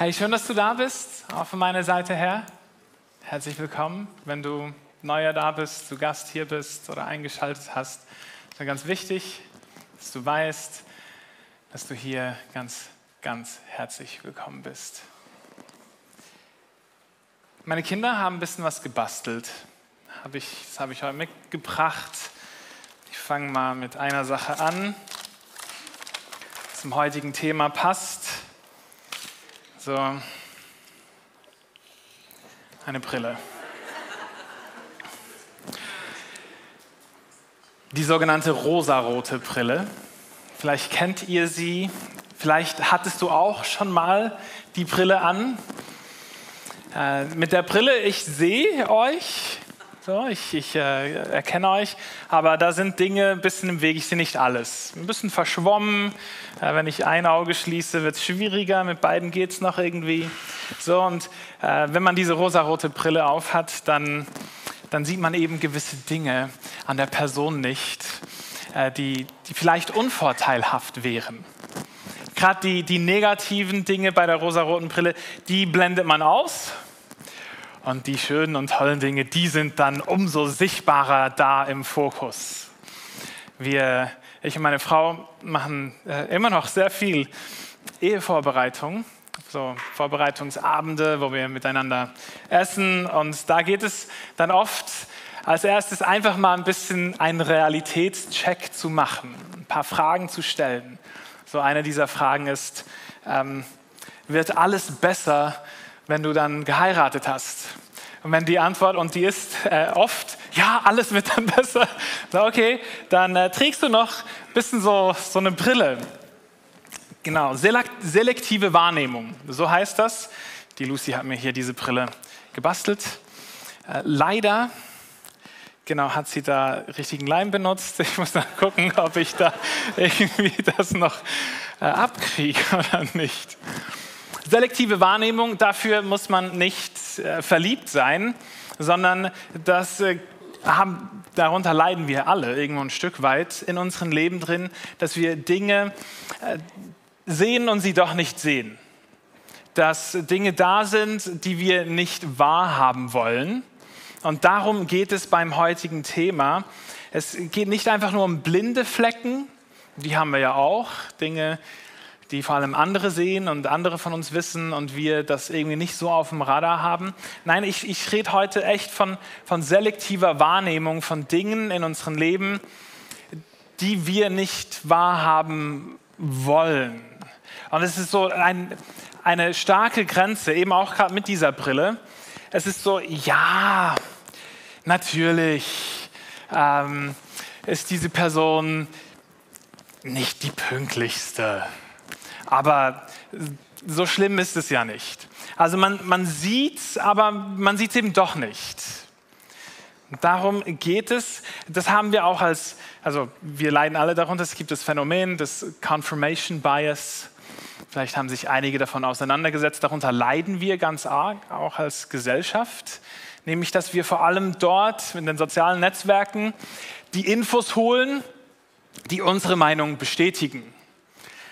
Hey, schön, dass du da bist, auch von meiner Seite her. Herzlich willkommen, wenn du neuer da bist, zu Gast hier bist oder eingeschaltet hast. Es ist ganz wichtig, dass du weißt, dass du hier ganz, ganz herzlich willkommen bist. Meine Kinder haben ein bisschen was gebastelt. Das habe ich heute mitgebracht. Ich fange mal mit einer Sache an, die zum heutigen Thema passt. So, eine Brille. Die sogenannte rosarote Brille. Vielleicht kennt ihr sie, vielleicht hattest du auch schon mal die Brille an. Äh, mit der Brille, ich sehe euch, so, ich, ich äh, erkenne euch, aber da sind Dinge ein bisschen im Weg. Ich sehe nicht alles. Ein bisschen verschwommen. Äh, wenn ich ein Auge schließe, wird es schwieriger. Mit beiden geht es noch irgendwie. So, und äh, wenn man diese rosarote Brille aufhat, dann, dann sieht man eben gewisse Dinge an der Person nicht, äh, die, die vielleicht unvorteilhaft wären. Gerade die, die negativen Dinge bei der rosaroten Brille, die blendet man aus und die schönen und tollen Dinge, die sind dann umso sichtbarer da im Fokus. Wir, ich und meine Frau machen äh, immer noch sehr viel Ehevorbereitung, so Vorbereitungsabende, wo wir miteinander essen. Und da geht es dann oft als erstes einfach mal ein bisschen einen Realitätscheck zu machen, ein paar Fragen zu stellen. So eine dieser Fragen ist, ähm, wird alles besser, wenn du dann geheiratet hast? Und wenn die Antwort, und die ist äh, oft, ja, alles wird dann besser, so, okay, dann äh, trägst du noch ein bisschen so, so eine Brille. Genau, selektive Wahrnehmung, so heißt das. Die Lucy hat mir hier diese Brille gebastelt. Äh, leider, genau, hat sie da richtigen Leim benutzt. Ich muss dann gucken, ob ich da irgendwie das noch äh, abkriege oder nicht. Selektive Wahrnehmung, dafür muss man nicht äh, verliebt sein, sondern das äh, haben, darunter leiden wir alle irgendwo ein Stück weit in unserem Leben drin, dass wir Dinge äh, sehen und sie doch nicht sehen. Dass Dinge da sind, die wir nicht wahrhaben wollen. Und darum geht es beim heutigen Thema. Es geht nicht einfach nur um blinde Flecken, die haben wir ja auch, Dinge, die vor allem andere sehen und andere von uns wissen und wir das irgendwie nicht so auf dem Radar haben. Nein, ich, ich rede heute echt von, von selektiver Wahrnehmung von Dingen in unserem Leben, die wir nicht wahrhaben wollen. Und es ist so ein, eine starke Grenze, eben auch gerade mit dieser Brille. Es ist so, ja, natürlich ähm, ist diese Person nicht die pünktlichste aber so schlimm ist es ja nicht. Also man, man sieht es, aber man sieht es eben doch nicht. Darum geht es. Das haben wir auch als, also wir leiden alle darunter. Es gibt das Phänomen des Confirmation Bias. Vielleicht haben sich einige davon auseinandergesetzt. Darunter leiden wir ganz arg, auch als Gesellschaft. Nämlich, dass wir vor allem dort in den sozialen Netzwerken die Infos holen, die unsere Meinung bestätigen.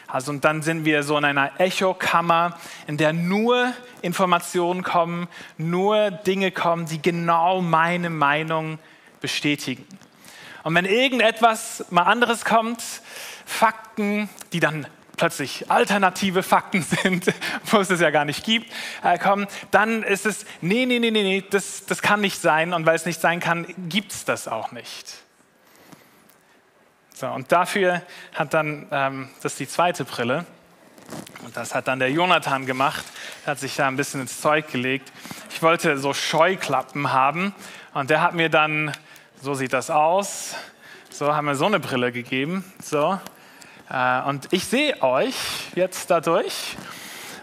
Also und dann sind wir so in einer Echokammer, in der nur Informationen kommen, nur Dinge kommen, die genau meine Meinung bestätigen. Und wenn irgendetwas mal anderes kommt, Fakten, die dann plötzlich alternative Fakten sind, wo es es ja gar nicht gibt, äh, kommen, dann ist es, nee, nee, nee, nee, nee das, das kann nicht sein. Und weil es nicht sein kann, gibt es das auch nicht. So, und dafür hat dann, ähm, das ist die zweite Brille, und das hat dann der Jonathan gemacht, hat sich da ein bisschen ins Zeug gelegt. Ich wollte so Scheuklappen haben und der hat mir dann, so sieht das aus, so haben wir so eine Brille gegeben. So. Äh, und ich sehe euch jetzt dadurch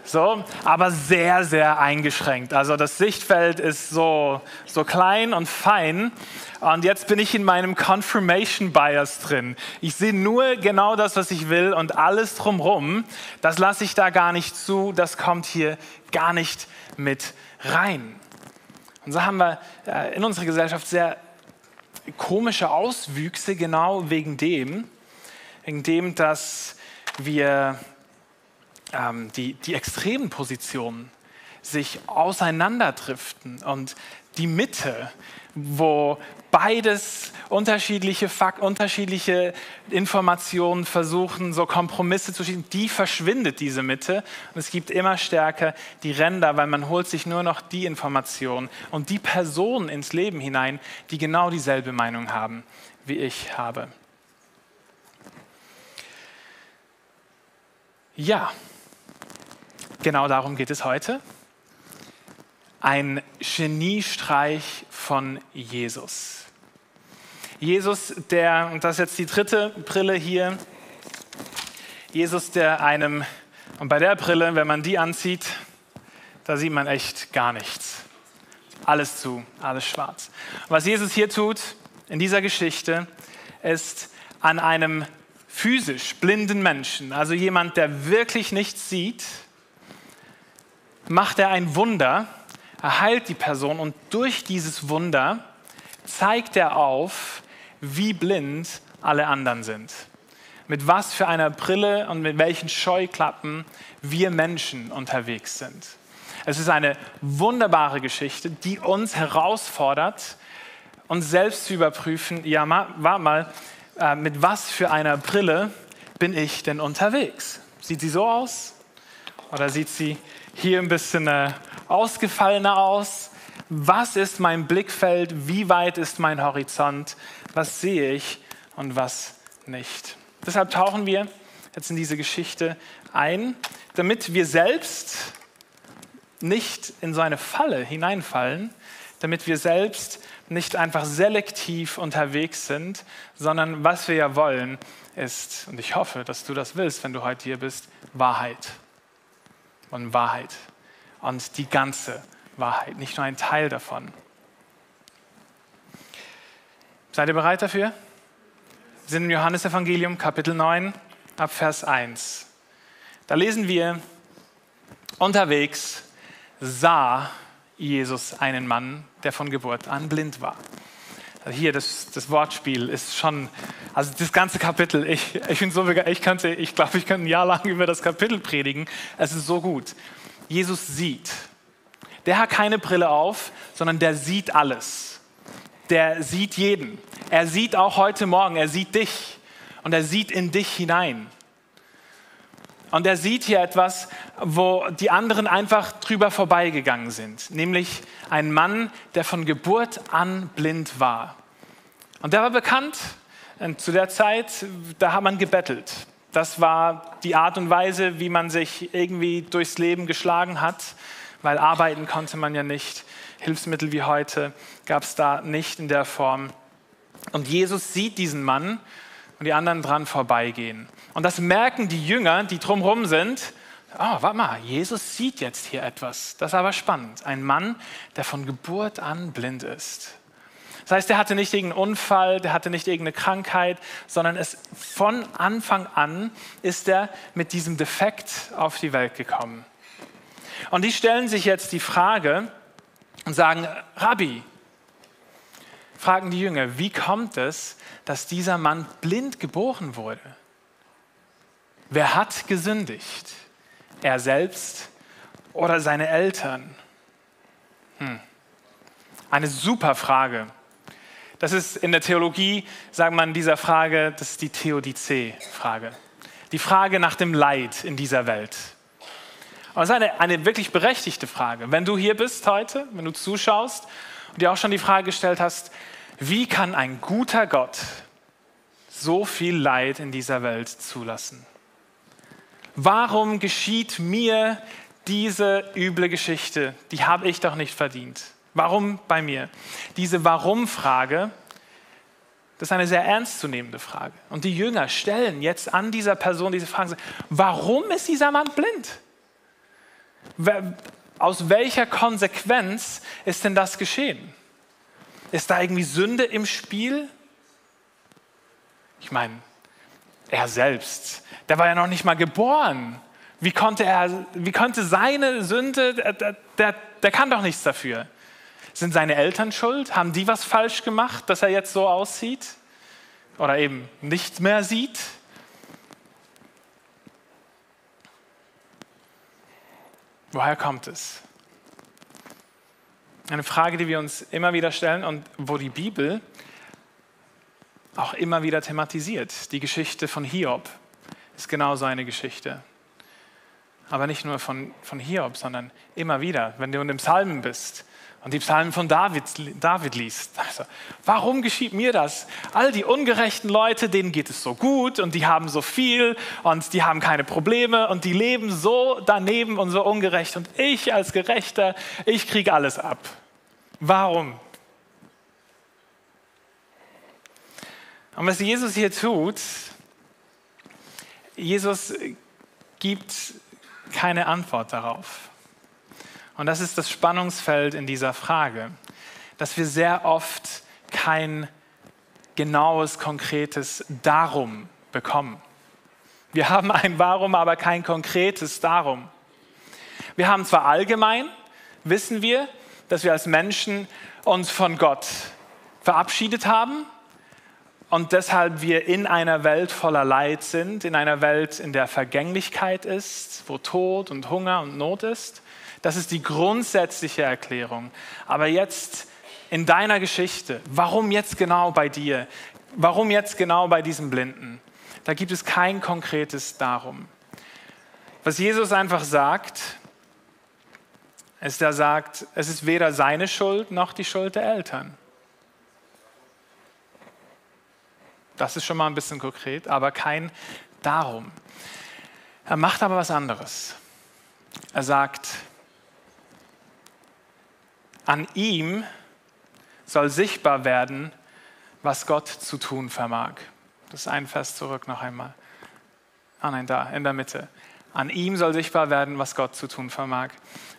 so, aber sehr, sehr eingeschränkt. Also das Sichtfeld ist so, so klein und fein. Und jetzt bin ich in meinem Confirmation Bias drin. Ich sehe nur genau das, was ich will und alles drumherum, das lasse ich da gar nicht zu, das kommt hier gar nicht mit rein. Und so haben wir äh, in unserer Gesellschaft sehr komische Auswüchse, genau wegen dem, wegen dem, dass wir ähm, die, die extremen Positionen sich auseinanderdriften und die Mitte, wo beides unterschiedliche Fakt, unterschiedliche Informationen versuchen, so Kompromisse zu schieben, die verschwindet diese Mitte und es gibt immer stärker die Ränder, weil man holt sich nur noch die Informationen und die Personen ins Leben hinein, die genau dieselbe Meinung haben, wie ich habe. Ja, genau darum geht es heute ein Geniestreich von Jesus. Jesus, der, und das ist jetzt die dritte Brille hier, Jesus, der einem, und bei der Brille, wenn man die anzieht, da sieht man echt gar nichts. Alles zu, alles schwarz. Was Jesus hier tut in dieser Geschichte, ist an einem physisch blinden Menschen, also jemand, der wirklich nichts sieht, macht er ein Wunder, er heilt die Person und durch dieses Wunder zeigt er auf, wie blind alle anderen sind. Mit was für einer Brille und mit welchen Scheuklappen wir Menschen unterwegs sind. Es ist eine wunderbare Geschichte, die uns herausfordert, uns selbst zu überprüfen, ja, warte mal, äh, mit was für einer Brille bin ich denn unterwegs? Sieht sie so aus? Oder sieht sie hier ein bisschen äh, ausgefallener aus? Was ist mein Blickfeld? Wie weit ist mein Horizont? Was sehe ich und was nicht? Deshalb tauchen wir jetzt in diese Geschichte ein, damit wir selbst nicht in so eine Falle hineinfallen, damit wir selbst nicht einfach selektiv unterwegs sind, sondern was wir ja wollen, ist, und ich hoffe, dass du das willst, wenn du heute hier bist, Wahrheit. Und Wahrheit und die ganze Wahrheit, nicht nur ein Teil davon. Seid ihr bereit dafür? Wir sind im Johannesevangelium Kapitel 9 ab Vers 1. Da lesen wir, unterwegs sah Jesus einen Mann, der von Geburt an blind war. Hier, das, das Wortspiel ist schon, also das ganze Kapitel, ich, ich bin so ich könnte, ich glaube, ich könnte ein Jahr lang über das Kapitel predigen. Es ist so gut. Jesus sieht. Der hat keine Brille auf, sondern der sieht alles. Der sieht jeden. Er sieht auch heute Morgen, er sieht dich und er sieht in dich hinein. Und er sieht hier etwas, wo die anderen einfach drüber vorbeigegangen sind, nämlich ein Mann, der von Geburt an blind war. Und der war bekannt. Und zu der Zeit, da hat man gebettelt. Das war die Art und Weise, wie man sich irgendwie durchs Leben geschlagen hat, weil arbeiten konnte man ja nicht. Hilfsmittel wie heute gab es da nicht in der Form. Und Jesus sieht diesen Mann und die anderen dran vorbeigehen. Und das merken die Jünger, die drumherum sind. Oh, warte mal, Jesus sieht jetzt hier etwas. Das ist aber spannend. Ein Mann, der von Geburt an blind ist. Das heißt, er hatte nicht irgendeinen Unfall, der hatte nicht irgendeine Krankheit, sondern es von Anfang an ist er mit diesem Defekt auf die Welt gekommen. Und die stellen sich jetzt die Frage und sagen, Rabbi, fragen die Jünger, wie kommt es, dass dieser Mann blind geboren wurde? Wer hat gesündigt? Er selbst oder seine Eltern? Hm. Eine super Frage. Das ist in der Theologie, sagt man dieser Frage, das ist die Theodizee-Frage. Die Frage nach dem Leid in dieser Welt. Und das ist eine, eine wirklich berechtigte Frage. Wenn du hier bist heute, wenn du zuschaust und dir auch schon die Frage gestellt hast, wie kann ein guter Gott so viel Leid in dieser Welt zulassen? Warum geschieht mir diese üble Geschichte? Die habe ich doch nicht verdient. Warum bei mir? Diese Warum-Frage, das ist eine sehr ernstzunehmende Frage. Und die Jünger stellen jetzt an dieser Person diese Frage, warum ist dieser Mann blind? Aus welcher Konsequenz ist denn das geschehen? Ist da irgendwie Sünde im Spiel? Ich meine, er selbst, der war ja noch nicht mal geboren. Wie konnte, er, wie konnte seine Sünde, der, der, der kann doch nichts dafür. Sind seine Eltern schuld? Haben die was falsch gemacht, dass er jetzt so aussieht? Oder eben nicht mehr sieht? Woher kommt es? Eine Frage, die wir uns immer wieder stellen und wo die Bibel auch immer wieder thematisiert. Die Geschichte von Hiob ist genau so eine Geschichte. Aber nicht nur von, von Hiob, sondern immer wieder, wenn du in dem Psalmen bist und die Psalmen von David, David liest. Also, warum geschieht mir das? All die ungerechten Leute, denen geht es so gut und die haben so viel und die haben keine Probleme und die leben so daneben und so ungerecht und ich als Gerechter, ich kriege alles ab. Warum? Und was Jesus hier tut, Jesus gibt keine Antwort darauf. Und das ist das Spannungsfeld in dieser Frage, dass wir sehr oft kein genaues, konkretes Darum bekommen. Wir haben ein Warum, aber kein konkretes Darum. Wir haben zwar allgemein, wissen wir, dass wir als Menschen uns von Gott verabschiedet haben und deshalb wir in einer Welt voller Leid sind, in einer Welt, in der Vergänglichkeit ist, wo Tod und Hunger und Not ist. Das ist die grundsätzliche Erklärung. Aber jetzt in deiner Geschichte, warum jetzt genau bei dir? Warum jetzt genau bei diesem Blinden? Da gibt es kein konkretes Darum. Was Jesus einfach sagt, ist, er sagt, es ist weder seine Schuld noch die Schuld der Eltern. Das ist schon mal ein bisschen konkret, aber kein Darum. Er macht aber was anderes. Er sagt, an ihm soll sichtbar werden, was Gott zu tun vermag. Das ist ein Vers zurück noch einmal. Ah nein, da, in der Mitte. An ihm soll sichtbar werden, was Gott zu tun vermag.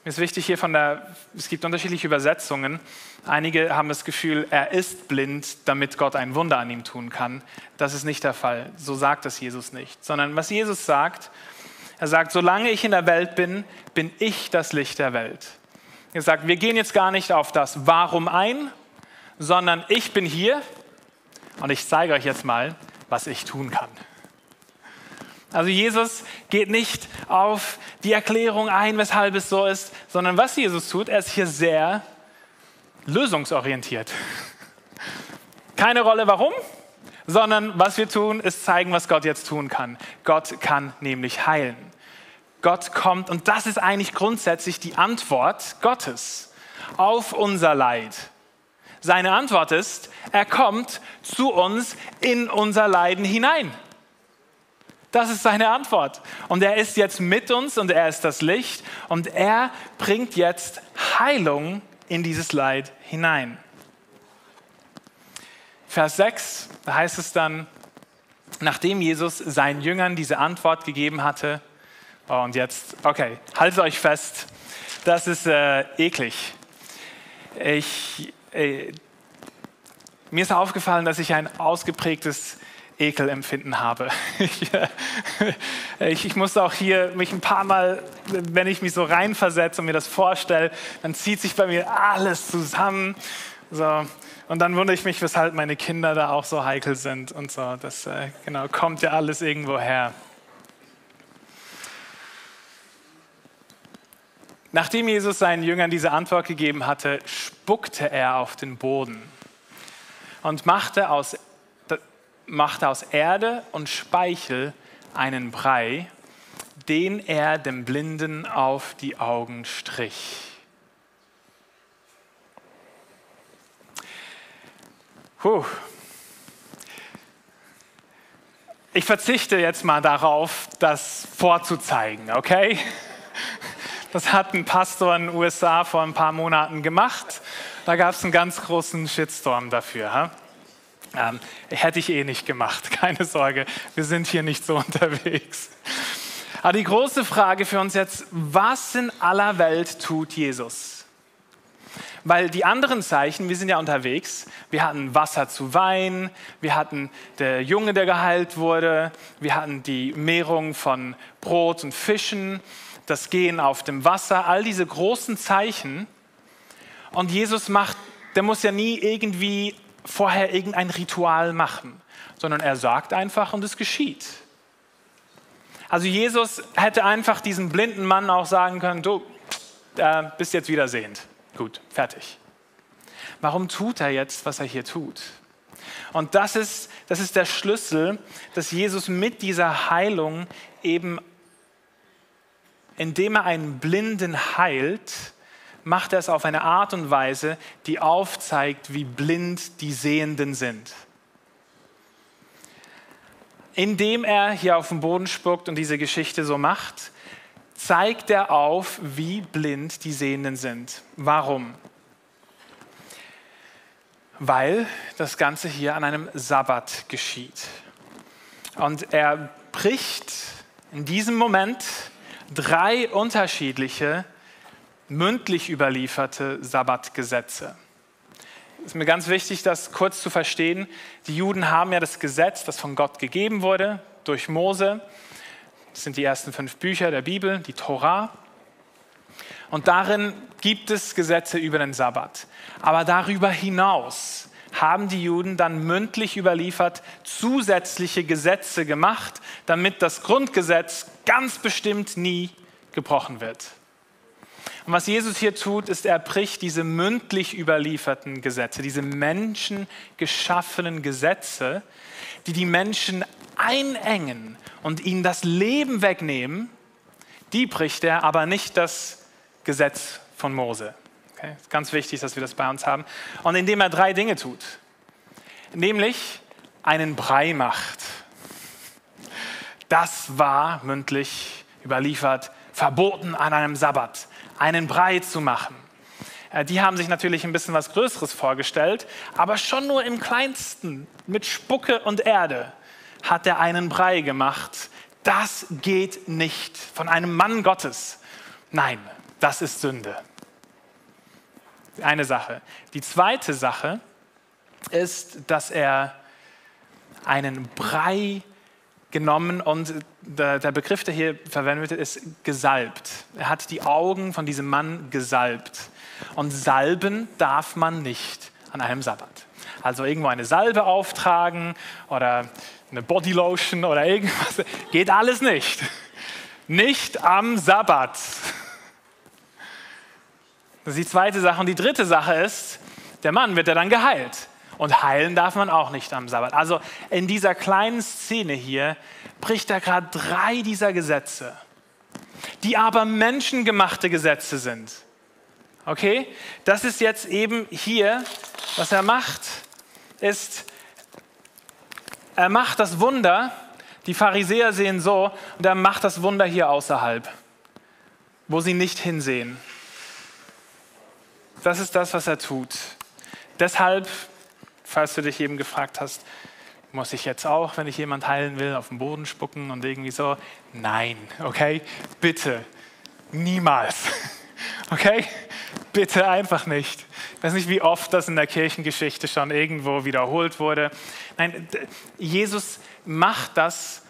Mir ist wichtig hier von der, es gibt unterschiedliche Übersetzungen. Einige haben das Gefühl, er ist blind, damit Gott ein Wunder an ihm tun kann. Das ist nicht der Fall. So sagt es Jesus nicht. Sondern was Jesus sagt, er sagt, solange ich in der Welt bin, bin ich das Licht der Welt. Er sagt, wir gehen jetzt gar nicht auf das Warum ein, sondern ich bin hier und ich zeige euch jetzt mal, was ich tun kann. Also Jesus geht nicht auf die Erklärung ein, weshalb es so ist, sondern was Jesus tut, er ist hier sehr lösungsorientiert. Keine Rolle warum, sondern was wir tun, ist zeigen, was Gott jetzt tun kann. Gott kann nämlich heilen. Gott kommt und das ist eigentlich grundsätzlich die Antwort Gottes auf unser Leid. Seine Antwort ist, er kommt zu uns in unser Leiden hinein. Das ist seine Antwort. Und er ist jetzt mit uns und er ist das Licht und er bringt jetzt Heilung in dieses Leid hinein. Vers 6, da heißt es dann, nachdem Jesus seinen Jüngern diese Antwort gegeben hatte, oh, und jetzt, okay, haltet euch fest, das ist äh, eklig. Ich, äh, mir ist aufgefallen, dass ich ein ausgeprägtes Ekelempfinden habe. Ich, äh, ich, ich muss auch hier mich ein paar Mal, wenn ich mich so reinversetze und mir das vorstelle, dann zieht sich bei mir alles zusammen. So. Und dann wundere ich mich, weshalb meine Kinder da auch so heikel sind und so. Das äh, genau, kommt ja alles irgendwo her. Nachdem Jesus seinen Jüngern diese Antwort gegeben hatte, spuckte er auf den Boden und machte aus machte aus Erde und Speichel einen Brei, den er dem Blinden auf die Augen strich. Puh. Ich verzichte jetzt mal darauf, das vorzuzeigen, okay? Das hat ein Pastor in den USA vor ein paar Monaten gemacht. Da gab es einen ganz großen Shitstorm dafür. Ähm, hätte ich eh nicht gemacht, keine Sorge, wir sind hier nicht so unterwegs. Aber die große Frage für uns jetzt, was in aller Welt tut Jesus? Weil die anderen Zeichen, wir sind ja unterwegs, wir hatten Wasser zu Wein, wir hatten der Junge, der geheilt wurde, wir hatten die Mehrung von Brot und Fischen, das Gehen auf dem Wasser, all diese großen Zeichen. Und Jesus macht, der muss ja nie irgendwie vorher irgendein Ritual machen, sondern er sagt einfach und es geschieht. Also Jesus hätte einfach diesem blinden Mann auch sagen können, du, äh, bist jetzt wieder sehend. Gut, fertig. Warum tut er jetzt, was er hier tut? Und das ist, das ist der Schlüssel, dass Jesus mit dieser Heilung eben, indem er einen Blinden heilt, macht er es auf eine Art und Weise, die aufzeigt, wie blind die Sehenden sind. Indem er hier auf den Boden spuckt und diese Geschichte so macht, zeigt er auf, wie blind die Sehenden sind. Warum? Weil das Ganze hier an einem Sabbat geschieht. Und er bricht in diesem Moment drei unterschiedliche mündlich überlieferte Sabbatgesetze. Es ist mir ganz wichtig, das kurz zu verstehen. Die Juden haben ja das Gesetz, das von Gott gegeben wurde, durch Mose. Das sind die ersten fünf Bücher der Bibel, die Torah. Und darin gibt es Gesetze über den Sabbat. Aber darüber hinaus haben die Juden dann mündlich überliefert zusätzliche Gesetze gemacht, damit das Grundgesetz ganz bestimmt nie gebrochen wird. Und was Jesus hier tut, ist, er bricht diese mündlich überlieferten Gesetze, diese menschengeschaffenen Gesetze, die die Menschen einengen und ihnen das Leben wegnehmen, die bricht er, aber nicht das Gesetz von Mose. Okay? Ist ganz wichtig, dass wir das bei uns haben. Und indem er drei Dinge tut, nämlich einen Brei macht. Das war mündlich überliefert, verboten an einem Sabbat einen Brei zu machen. Äh, die haben sich natürlich ein bisschen was Größeres vorgestellt, aber schon nur im kleinsten, mit Spucke und Erde, hat er einen Brei gemacht. Das geht nicht von einem Mann Gottes. Nein, das ist Sünde. Eine Sache. Die zweite Sache ist, dass er einen Brei genommen und der, der Begriff, der hier verwendet wird, ist gesalbt. Er hat die Augen von diesem Mann gesalbt. Und salben darf man nicht an einem Sabbat. Also irgendwo eine Salbe auftragen oder eine Bodylotion oder irgendwas. Geht alles nicht. Nicht am Sabbat. Das ist die zweite Sache. Und die dritte Sache ist, der Mann wird ja dann geheilt. Und heilen darf man auch nicht am Sabbat. Also in dieser kleinen Szene hier bricht er gerade drei dieser Gesetze, die aber menschengemachte Gesetze sind. Okay? Das ist jetzt eben hier, was er macht, ist, er macht das Wunder, die Pharisäer sehen so, und er macht das Wunder hier außerhalb, wo sie nicht hinsehen. Das ist das, was er tut. Deshalb falls du dich eben gefragt hast, muss ich jetzt auch, wenn ich jemand heilen will, auf den Boden spucken und irgendwie so? Nein, okay? Bitte, niemals. Okay? Bitte einfach nicht. Ich weiß nicht, wie oft das in der Kirchengeschichte schon irgendwo wiederholt wurde. Nein, Jesus macht das,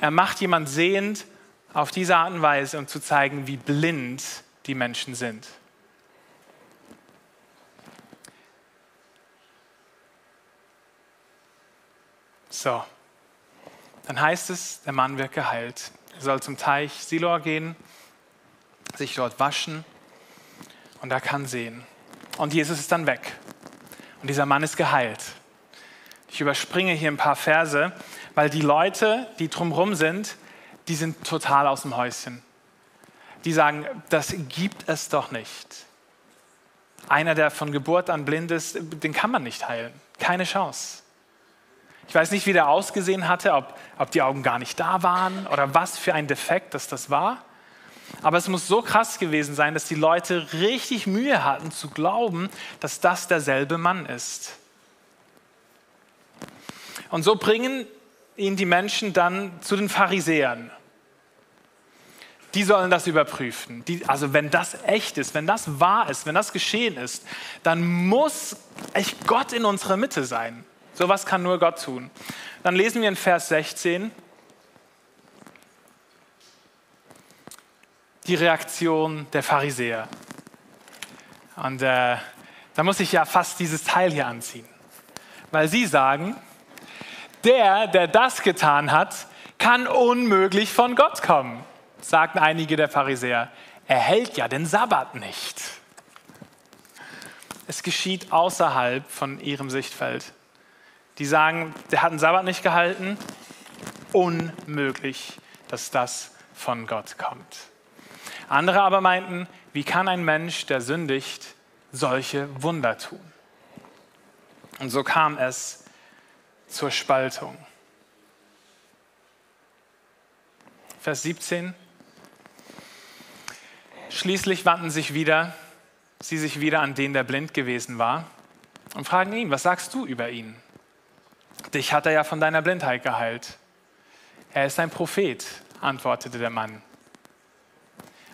er macht jemand sehend auf diese Art und Weise, um zu zeigen, wie blind die Menschen sind. So, dann heißt es, der Mann wird geheilt. Er soll zum Teich Siloa gehen, sich dort waschen und er kann sehen. Und Jesus ist dann weg. Und dieser Mann ist geheilt. Ich überspringe hier ein paar Verse, weil die Leute, die drumherum sind, die sind total aus dem Häuschen. Die sagen, das gibt es doch nicht. Einer, der von Geburt an blind ist, den kann man nicht heilen. Keine Chance. Ich weiß nicht, wie der ausgesehen hatte, ob, ob die Augen gar nicht da waren oder was für ein Defekt das das war. Aber es muss so krass gewesen sein, dass die Leute richtig Mühe hatten zu glauben, dass das derselbe Mann ist. Und so bringen ihn die Menschen dann zu den Pharisäern. Die sollen das überprüfen. Die, also wenn das echt ist, wenn das wahr ist, wenn das geschehen ist, dann muss echt Gott in unserer Mitte sein. Sowas kann nur Gott tun. Dann lesen wir in Vers 16 die Reaktion der Pharisäer. Und äh, da muss ich ja fast dieses Teil hier anziehen. Weil sie sagen, der, der das getan hat, kann unmöglich von Gott kommen, sagten einige der Pharisäer. er hält ja den Sabbat nicht. Es geschieht außerhalb von ihrem Sichtfeld. Die sagen, der hat den Sabbat nicht gehalten. Unmöglich, dass das von Gott kommt. Andere aber meinten, wie kann ein Mensch, der sündigt, solche Wunder tun? Und so kam es zur Spaltung. Vers 17. Schließlich wandten sich wieder, sie sich wieder an den, der blind gewesen war, und fragen ihn, was sagst du über ihn? Dich hat er ja von deiner Blindheit geheilt. Er ist ein Prophet, antwortete der Mann.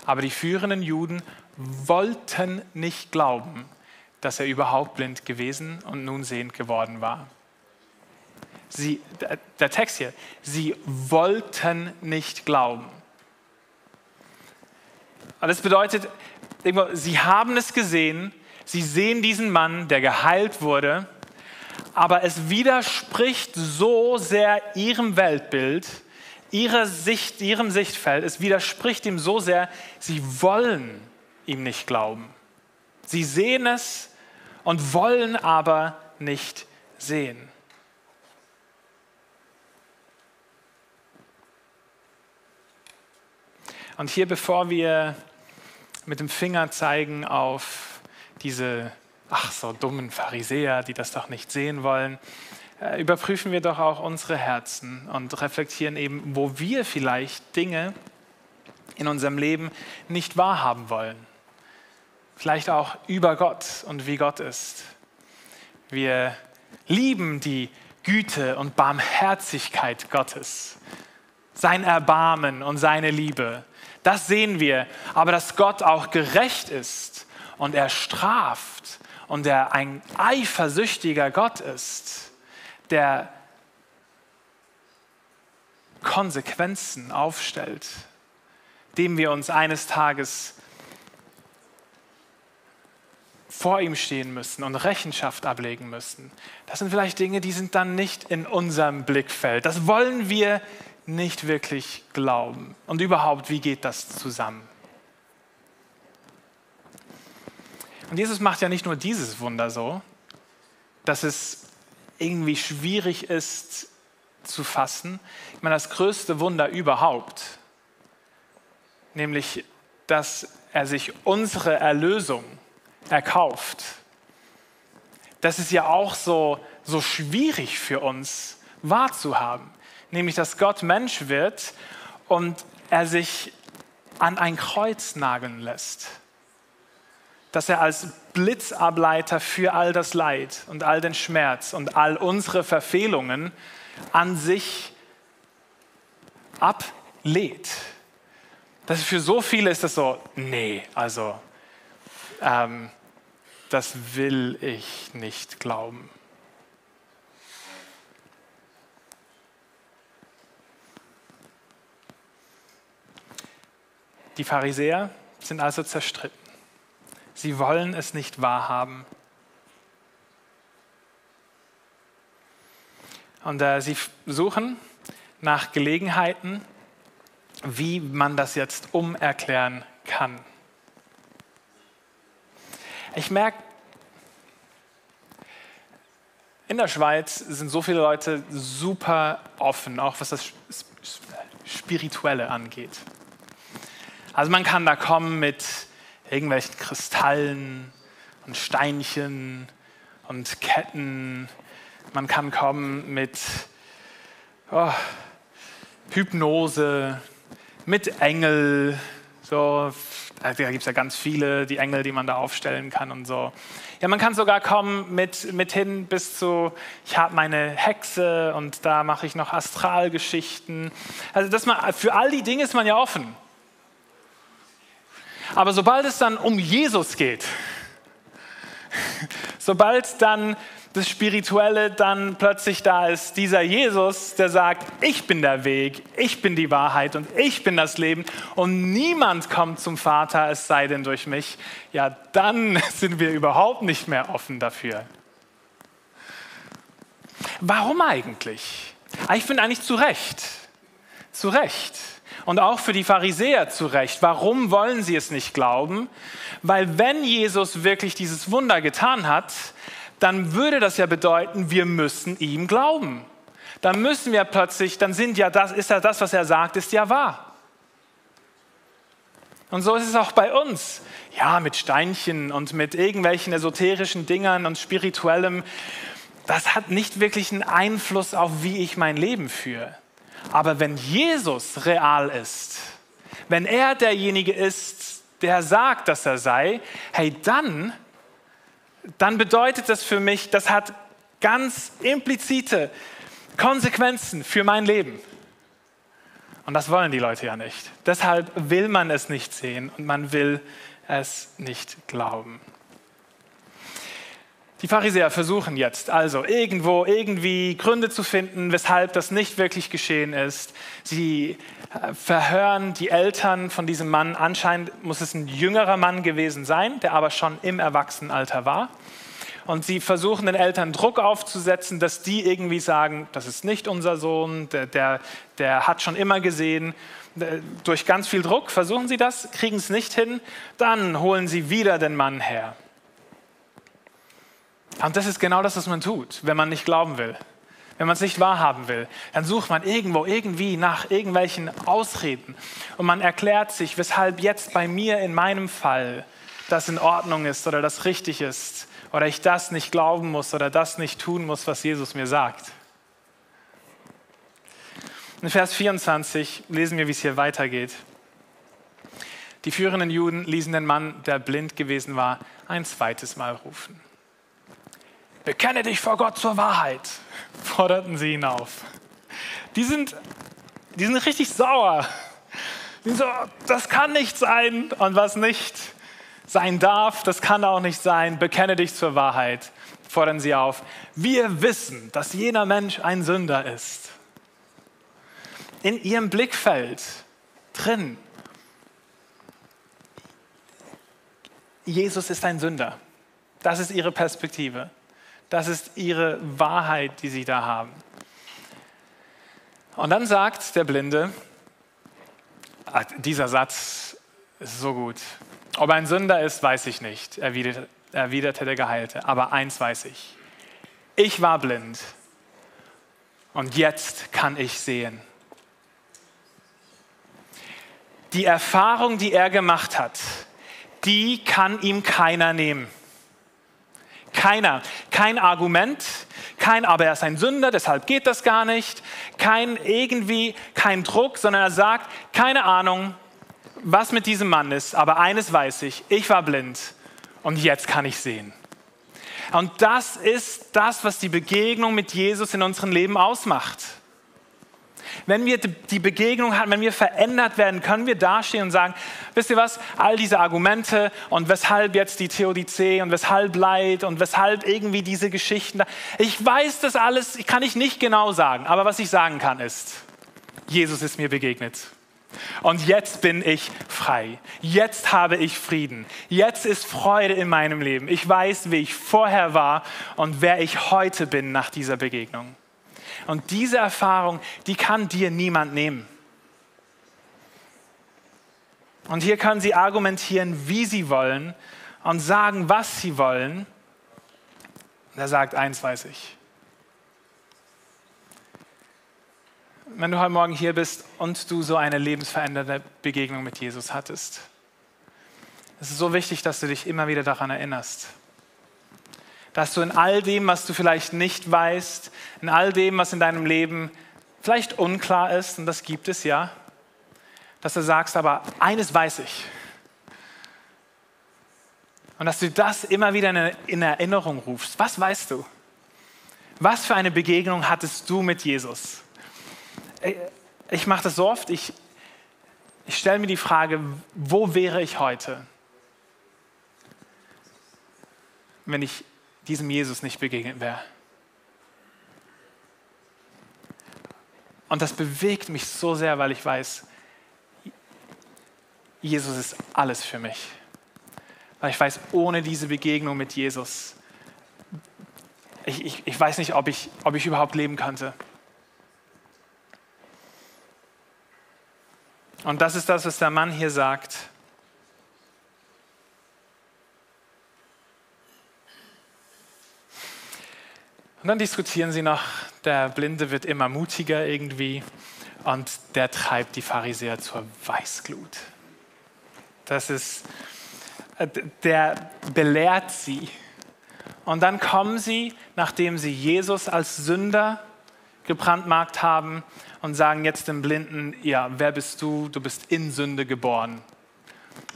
Aber die führenden Juden wollten nicht glauben, dass er überhaupt blind gewesen und nun sehend geworden war. Sie, der Text hier, sie wollten nicht glauben. Das bedeutet, sie haben es gesehen, sie sehen diesen Mann, der geheilt wurde, aber es widerspricht so sehr ihrem Weltbild, ihrer Sicht, ihrem Sichtfeld, es widerspricht ihm so sehr, sie wollen ihm nicht glauben. Sie sehen es und wollen aber nicht sehen. Und hier, bevor wir mit dem Finger zeigen auf diese, ach so dummen Pharisäer, die das doch nicht sehen wollen, äh, überprüfen wir doch auch unsere Herzen und reflektieren eben, wo wir vielleicht Dinge in unserem Leben nicht wahrhaben wollen. Vielleicht auch über Gott und wie Gott ist. Wir lieben die Güte und Barmherzigkeit Gottes, sein Erbarmen und seine Liebe. Das sehen wir. Aber dass Gott auch gerecht ist und er straft und er ein eifersüchtiger Gott ist, der Konsequenzen aufstellt, dem wir uns eines Tages vor ihm stehen müssen und Rechenschaft ablegen müssen. Das sind vielleicht Dinge, die sind dann nicht in unserem Blickfeld. Das wollen wir nicht wirklich glauben. Und überhaupt, wie geht das zusammen? Und Jesus macht ja nicht nur dieses Wunder so, dass es irgendwie schwierig ist zu fassen. Ich meine, das größte Wunder überhaupt, nämlich, dass er sich unsere Erlösung erkauft. Das ist ja auch so, so schwierig für uns wahrzuhaben nämlich dass Gott Mensch wird und er sich an ein Kreuz nageln lässt. Dass er als Blitzableiter für all das Leid und all den Schmerz und all unsere Verfehlungen an sich ablehnt. Das für so viele ist das so, nee, also ähm, das will ich nicht glauben. Die Pharisäer sind also zerstritten. Sie wollen es nicht wahrhaben. Und äh, sie suchen nach Gelegenheiten, wie man das jetzt umerklären kann. Ich merke, in der Schweiz sind so viele Leute super offen, auch was das Spirituelle angeht. Also man kann da kommen mit irgendwelchen Kristallen und Steinchen und Ketten. Man kann kommen mit oh, Hypnose, mit Engel. So, da gibt es ja ganz viele, die Engel, die man da aufstellen kann und so. Ja, man kann sogar kommen mit, mit hin bis zu, ich habe meine Hexe und da mache ich noch Astralgeschichten. Also das man, für all die Dinge ist man ja offen. Aber sobald es dann um Jesus geht, sobald dann das Spirituelle dann plötzlich da ist, dieser Jesus, der sagt, ich bin der Weg, ich bin die Wahrheit und ich bin das Leben und niemand kommt zum Vater, es sei denn durch mich, ja, dann sind wir überhaupt nicht mehr offen dafür. Warum eigentlich? Ah, ich finde eigentlich zu Recht. Zu Recht. Und auch für die Pharisäer zu Recht. Warum wollen sie es nicht glauben? Weil wenn Jesus wirklich dieses Wunder getan hat, dann würde das ja bedeuten, wir müssen ihm glauben. Dann müssen wir plötzlich, dann sind ja das, ist ja das, was er sagt, ist ja wahr. Und so ist es auch bei uns. Ja, mit Steinchen und mit irgendwelchen esoterischen Dingern und spirituellem. Das hat nicht wirklich einen Einfluss auf, wie ich mein Leben führe. Aber wenn Jesus real ist, wenn er derjenige ist, der sagt, dass er sei, hey, dann, dann bedeutet das für mich, das hat ganz implizite Konsequenzen für mein Leben. Und das wollen die Leute ja nicht. Deshalb will man es nicht sehen und man will es nicht glauben. Die Pharisäer versuchen jetzt also irgendwo irgendwie Gründe zu finden, weshalb das nicht wirklich geschehen ist. Sie äh, verhören die Eltern von diesem Mann. Anscheinend muss es ein jüngerer Mann gewesen sein, der aber schon im Erwachsenenalter war. Und sie versuchen den Eltern Druck aufzusetzen, dass die irgendwie sagen, das ist nicht unser Sohn, der, der, der hat schon immer gesehen. Äh, durch ganz viel Druck versuchen sie das, kriegen es nicht hin. Dann holen sie wieder den Mann her. Und das ist genau das, was man tut, wenn man nicht glauben will. Wenn man es nicht wahrhaben will, dann sucht man irgendwo, irgendwie nach irgendwelchen Ausreden. Und man erklärt sich, weshalb jetzt bei mir in meinem Fall das in Ordnung ist oder das richtig ist. Oder ich das nicht glauben muss oder das nicht tun muss, was Jesus mir sagt. In Vers 24 lesen wir, wie es hier weitergeht. Die führenden Juden ließen den Mann, der blind gewesen war, ein zweites Mal rufen. Bekenne dich vor Gott zur Wahrheit, forderten sie ihn auf. Die sind, die sind richtig sauer. Die sind so, das kann nicht sein und was nicht sein darf, das kann auch nicht sein. Bekenne dich zur Wahrheit, fordern sie auf. Wir wissen, dass jener Mensch ein Sünder ist. In ihrem Blickfeld drin. Jesus ist ein Sünder. Das ist ihre Perspektive. Das ist ihre Wahrheit, die sie da haben. Und dann sagt der Blinde, ach, dieser Satz ist so gut. Ob ein Sünder ist, weiß ich nicht, erwiderte, erwiderte der Geheilte. Aber eins weiß ich. Ich war blind und jetzt kann ich sehen. Die Erfahrung, die er gemacht hat, die kann ihm keiner nehmen. Keiner. Kein Argument, kein, aber er ist ein Sünder, deshalb geht das gar nicht. Kein irgendwie, kein Druck, sondern er sagt, keine Ahnung, was mit diesem Mann ist, aber eines weiß ich, ich war blind und jetzt kann ich sehen. Und das ist das, was die Begegnung mit Jesus in unserem Leben ausmacht. Wenn wir die Begegnung haben, wenn wir verändert werden, können wir dastehen und sagen, wisst ihr was, all diese Argumente und weshalb jetzt die Theodizee und weshalb Leid und weshalb irgendwie diese Geschichten, ich weiß das alles, kann ich nicht genau sagen, aber was ich sagen kann ist, Jesus ist mir begegnet. Und jetzt bin ich frei. Jetzt habe ich Frieden. Jetzt ist Freude in meinem Leben. Ich weiß, wie ich vorher war und wer ich heute bin nach dieser Begegnung. Und diese Erfahrung, die kann dir niemand nehmen. Und hier können sie argumentieren, wie sie wollen und sagen, was sie wollen. Und er sagt, eins weiß ich. Wenn du heute Morgen hier bist und du so eine lebensverändernde Begegnung mit Jesus hattest, es ist so wichtig, dass du dich immer wieder daran erinnerst dass du in all dem, was du vielleicht nicht weißt, in all dem, was in deinem Leben vielleicht unklar ist, und das gibt es ja, dass du sagst, aber eines weiß ich. Und dass du das immer wieder in Erinnerung rufst. Was weißt du? Was für eine Begegnung hattest du mit Jesus? Ich mache das so oft, ich, ich stelle mir die Frage, wo wäre ich heute, wenn ich diesem Jesus nicht begegnet wäre. Und das bewegt mich so sehr, weil ich weiß, Jesus ist alles für mich. Weil ich weiß, ohne diese Begegnung mit Jesus, ich, ich, ich weiß nicht, ob ich, ob ich überhaupt leben könnte. Und das ist das, was der Mann hier sagt. Und dann diskutieren sie noch, der Blinde wird immer mutiger irgendwie und der treibt die Pharisäer zur Weißglut. Das ist, äh, der belehrt sie. Und dann kommen sie, nachdem sie Jesus als Sünder gebrandmarkt haben und sagen jetzt dem Blinden, ja, wer bist du? Du bist in Sünde geboren.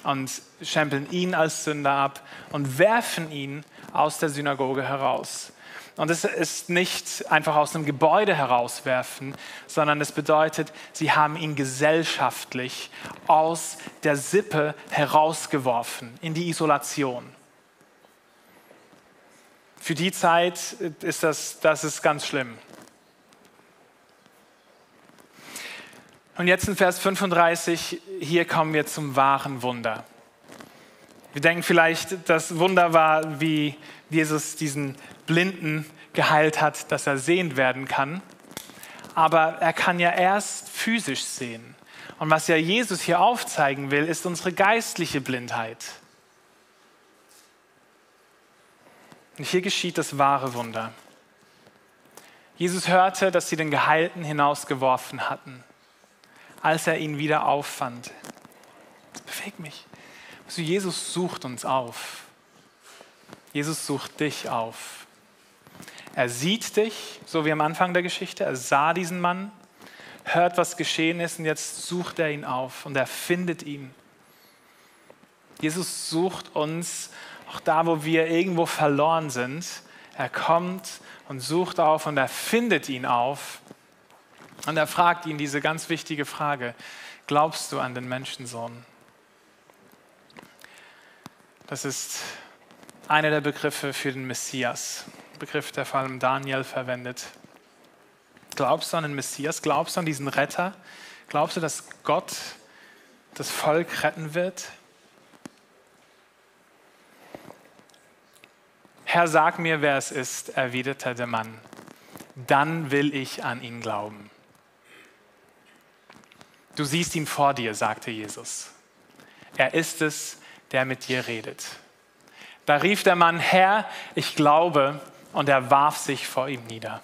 Und stempeln ihn als Sünder ab und werfen ihn aus der Synagoge heraus. Und es ist nicht einfach aus einem Gebäude herauswerfen, sondern es bedeutet, sie haben ihn gesellschaftlich aus der Sippe herausgeworfen, in die Isolation. Für die Zeit ist das, das ist ganz schlimm. Und jetzt in Vers 35, hier kommen wir zum wahren Wunder. Wir denken vielleicht, das Wunder war, wie Jesus diesen Blinden geheilt hat, dass er sehend werden kann. Aber er kann ja erst physisch sehen. Und was ja Jesus hier aufzeigen will, ist unsere geistliche Blindheit. Und hier geschieht das wahre Wunder. Jesus hörte, dass sie den Geheilten hinausgeworfen hatten als er ihn wieder auffand. Das bewegt mich. Also Jesus sucht uns auf. Jesus sucht dich auf. Er sieht dich, so wie am Anfang der Geschichte. Er sah diesen Mann, hört, was geschehen ist und jetzt sucht er ihn auf und er findet ihn. Jesus sucht uns auch da, wo wir irgendwo verloren sind. Er kommt und sucht auf und er findet ihn auf und er fragt ihn diese ganz wichtige Frage, glaubst du an den Menschensohn? Das ist einer der Begriffe für den Messias, Begriff, der vor allem Daniel verwendet. Glaubst du an den Messias? Glaubst du an diesen Retter? Glaubst du, dass Gott das Volk retten wird? Herr, sag mir, wer es ist, erwiderte der Mann. Dann will ich an ihn glauben. Du siehst ihn vor dir, sagte Jesus. Er ist es, der mit dir redet. Da rief der Mann, Herr, ich glaube, und er warf sich vor ihm nieder.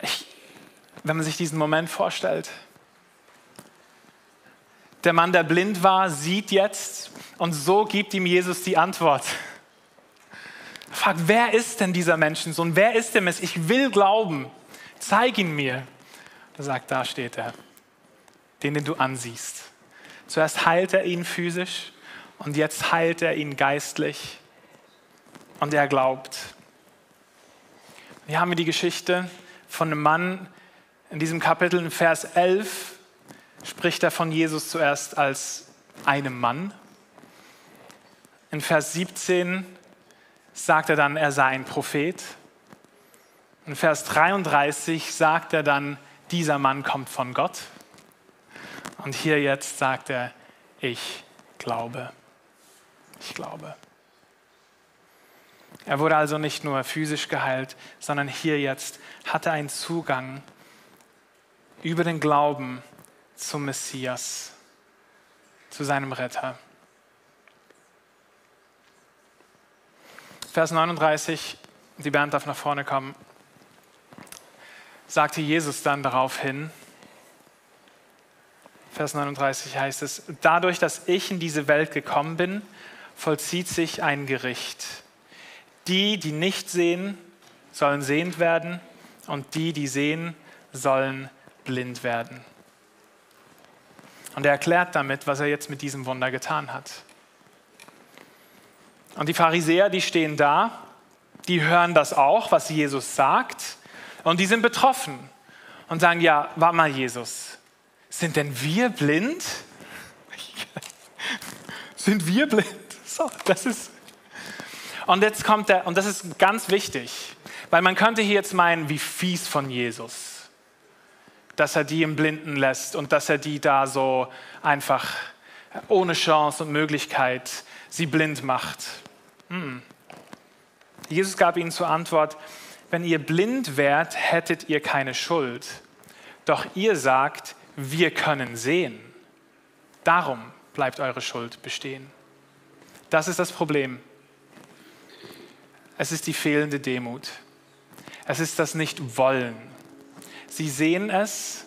Ich, wenn man sich diesen Moment vorstellt, der Mann, der blind war, sieht jetzt und so gibt ihm Jesus die Antwort. Er fragt, wer ist denn dieser Menschensohn? Wer ist der Messias? Ich will glauben. Zeig ihn mir. Er sagt, da steht er, den, den du ansiehst. Zuerst heilt er ihn physisch und jetzt heilt er ihn geistlich und er glaubt. Hier haben wir die Geschichte von einem Mann in diesem Kapitel, in Vers 11, spricht er von Jesus zuerst als einem Mann. In Vers 17 sagt er dann, er sei ein Prophet. In Vers 33 sagt er dann, dieser Mann kommt von Gott. Und hier jetzt sagt er, ich glaube. Ich glaube. Er wurde also nicht nur physisch geheilt, sondern hier jetzt hatte einen Zugang über den Glauben zum Messias, zu seinem Retter. Vers 39, die Band darf nach vorne kommen sagte Jesus dann daraufhin, Vers 39 heißt es, dadurch, dass ich in diese Welt gekommen bin, vollzieht sich ein Gericht. Die, die nicht sehen, sollen sehend werden und die, die sehen, sollen blind werden. Und er erklärt damit, was er jetzt mit diesem Wunder getan hat. Und die Pharisäer, die stehen da, die hören das auch, was Jesus sagt und die sind betroffen und sagen, ja, warte mal, Jesus, sind denn wir blind? sind wir blind? So, das ist. Und jetzt kommt der, und das ist ganz wichtig, weil man könnte hier jetzt meinen, wie fies von Jesus, dass er die im Blinden lässt und dass er die da so einfach ohne Chance und Möglichkeit sie blind macht. Hm. Jesus gab ihnen zur Antwort, wenn ihr blind wärt, hättet ihr keine Schuld. Doch ihr sagt, wir können sehen. Darum bleibt eure Schuld bestehen. Das ist das Problem. Es ist die fehlende Demut. Es ist das Nicht-Wollen. Sie sehen es,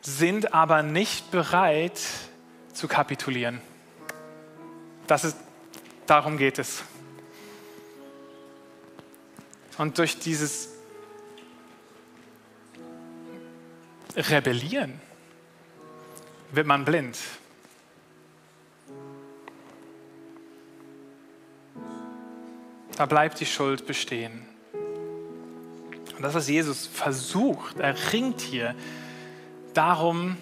sind aber nicht bereit zu kapitulieren. Das ist, darum geht es. Und durch dieses Rebellieren wird man blind. Da bleibt die Schuld bestehen. Und das, was Jesus versucht, er ringt hier darum,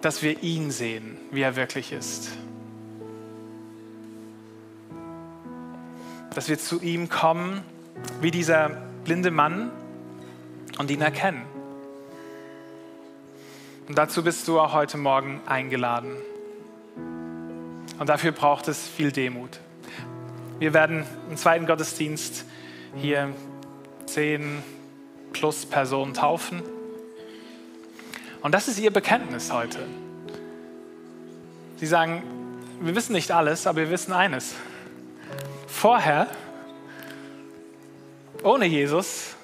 dass wir ihn sehen, wie er wirklich ist. Dass wir zu ihm kommen, wie dieser blinde Mann, und ihn erkennen. Und dazu bist du auch heute Morgen eingeladen. Und dafür braucht es viel Demut. Wir werden im zweiten Gottesdienst hier zehn plus Personen taufen. Und das ist ihr Bekenntnis heute. Sie sagen, wir wissen nicht alles, aber wir wissen eines. Vorher, ohne Jesus,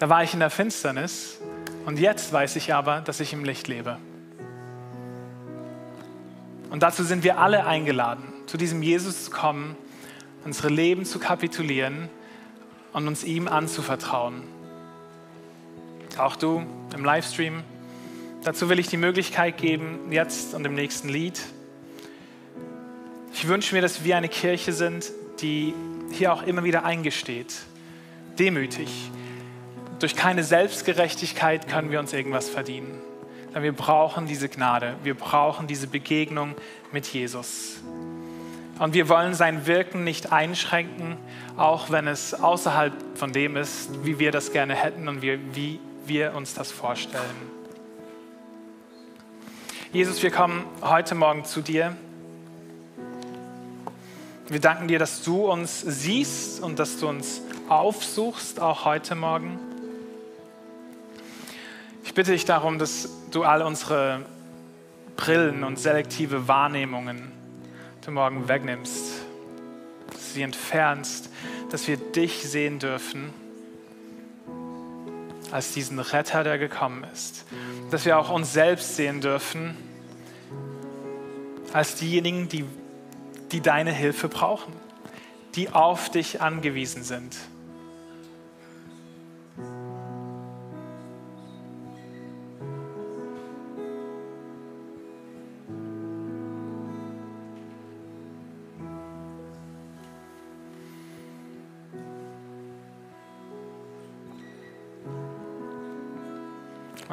da war ich in der Finsternis und jetzt weiß ich aber, dass ich im Licht lebe. Und dazu sind wir alle eingeladen, zu diesem Jesus zu kommen, unsere Leben zu kapitulieren und uns ihm anzuvertrauen. Auch du im Livestream. Dazu will ich die Möglichkeit geben, jetzt und im nächsten Lied. Ich wünsche mir, dass wir eine Kirche sind, die hier auch immer wieder eingesteht, demütig. Durch keine Selbstgerechtigkeit können wir uns irgendwas verdienen. wir brauchen diese Gnade, wir brauchen diese Begegnung mit Jesus. Und wir wollen sein Wirken nicht einschränken, auch wenn es außerhalb von dem ist, wie wir das gerne hätten und wie, wie wir uns das vorstellen. Jesus, wir kommen heute Morgen zu dir. Wir danken dir, dass du uns siehst und dass du uns aufsuchst, auch heute Morgen. Ich bitte dich darum, dass du all unsere Brillen und selektive Wahrnehmungen heute Morgen wegnimmst, dass du sie entfernst, dass wir dich sehen dürfen als diesen Retter, der gekommen ist. Dass wir auch uns selbst sehen dürfen als diejenigen, die, die deine Hilfe brauchen, die auf dich angewiesen sind.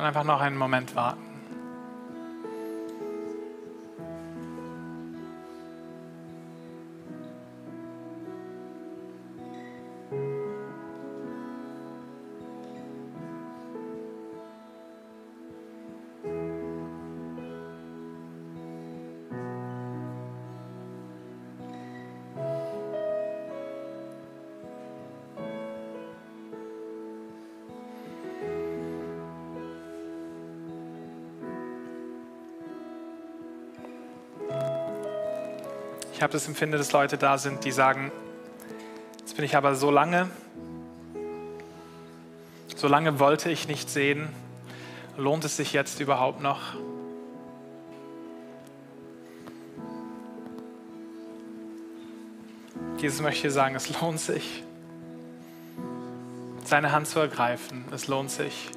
Einfach noch einen Moment warten. Habe das Empfinden, dass Leute da sind, die sagen, jetzt bin ich aber so lange, so lange wollte ich nicht sehen, lohnt es sich jetzt überhaupt noch? Jesus möchte sagen, es lohnt sich, seine Hand zu ergreifen. Es lohnt sich.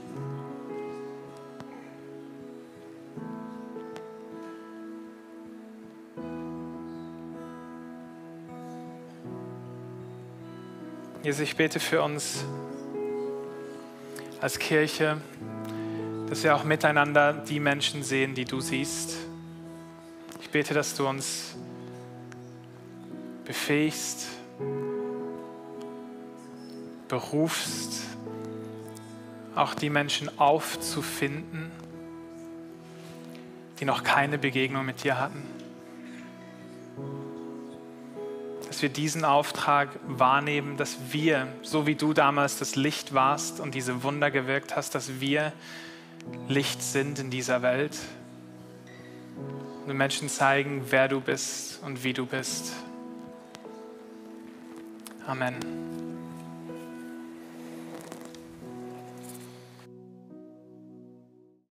Jesus, ich bete für uns als Kirche, dass wir auch miteinander die Menschen sehen, die du siehst. Ich bete, dass du uns befähigst, berufst, auch die Menschen aufzufinden, die noch keine Begegnung mit dir hatten. Dass wir diesen Auftrag wahrnehmen, dass wir, so wie du damals das Licht warst und diese Wunder gewirkt hast, dass wir Licht sind in dieser Welt. Und Menschen zeigen, wer du bist und wie du bist. Amen.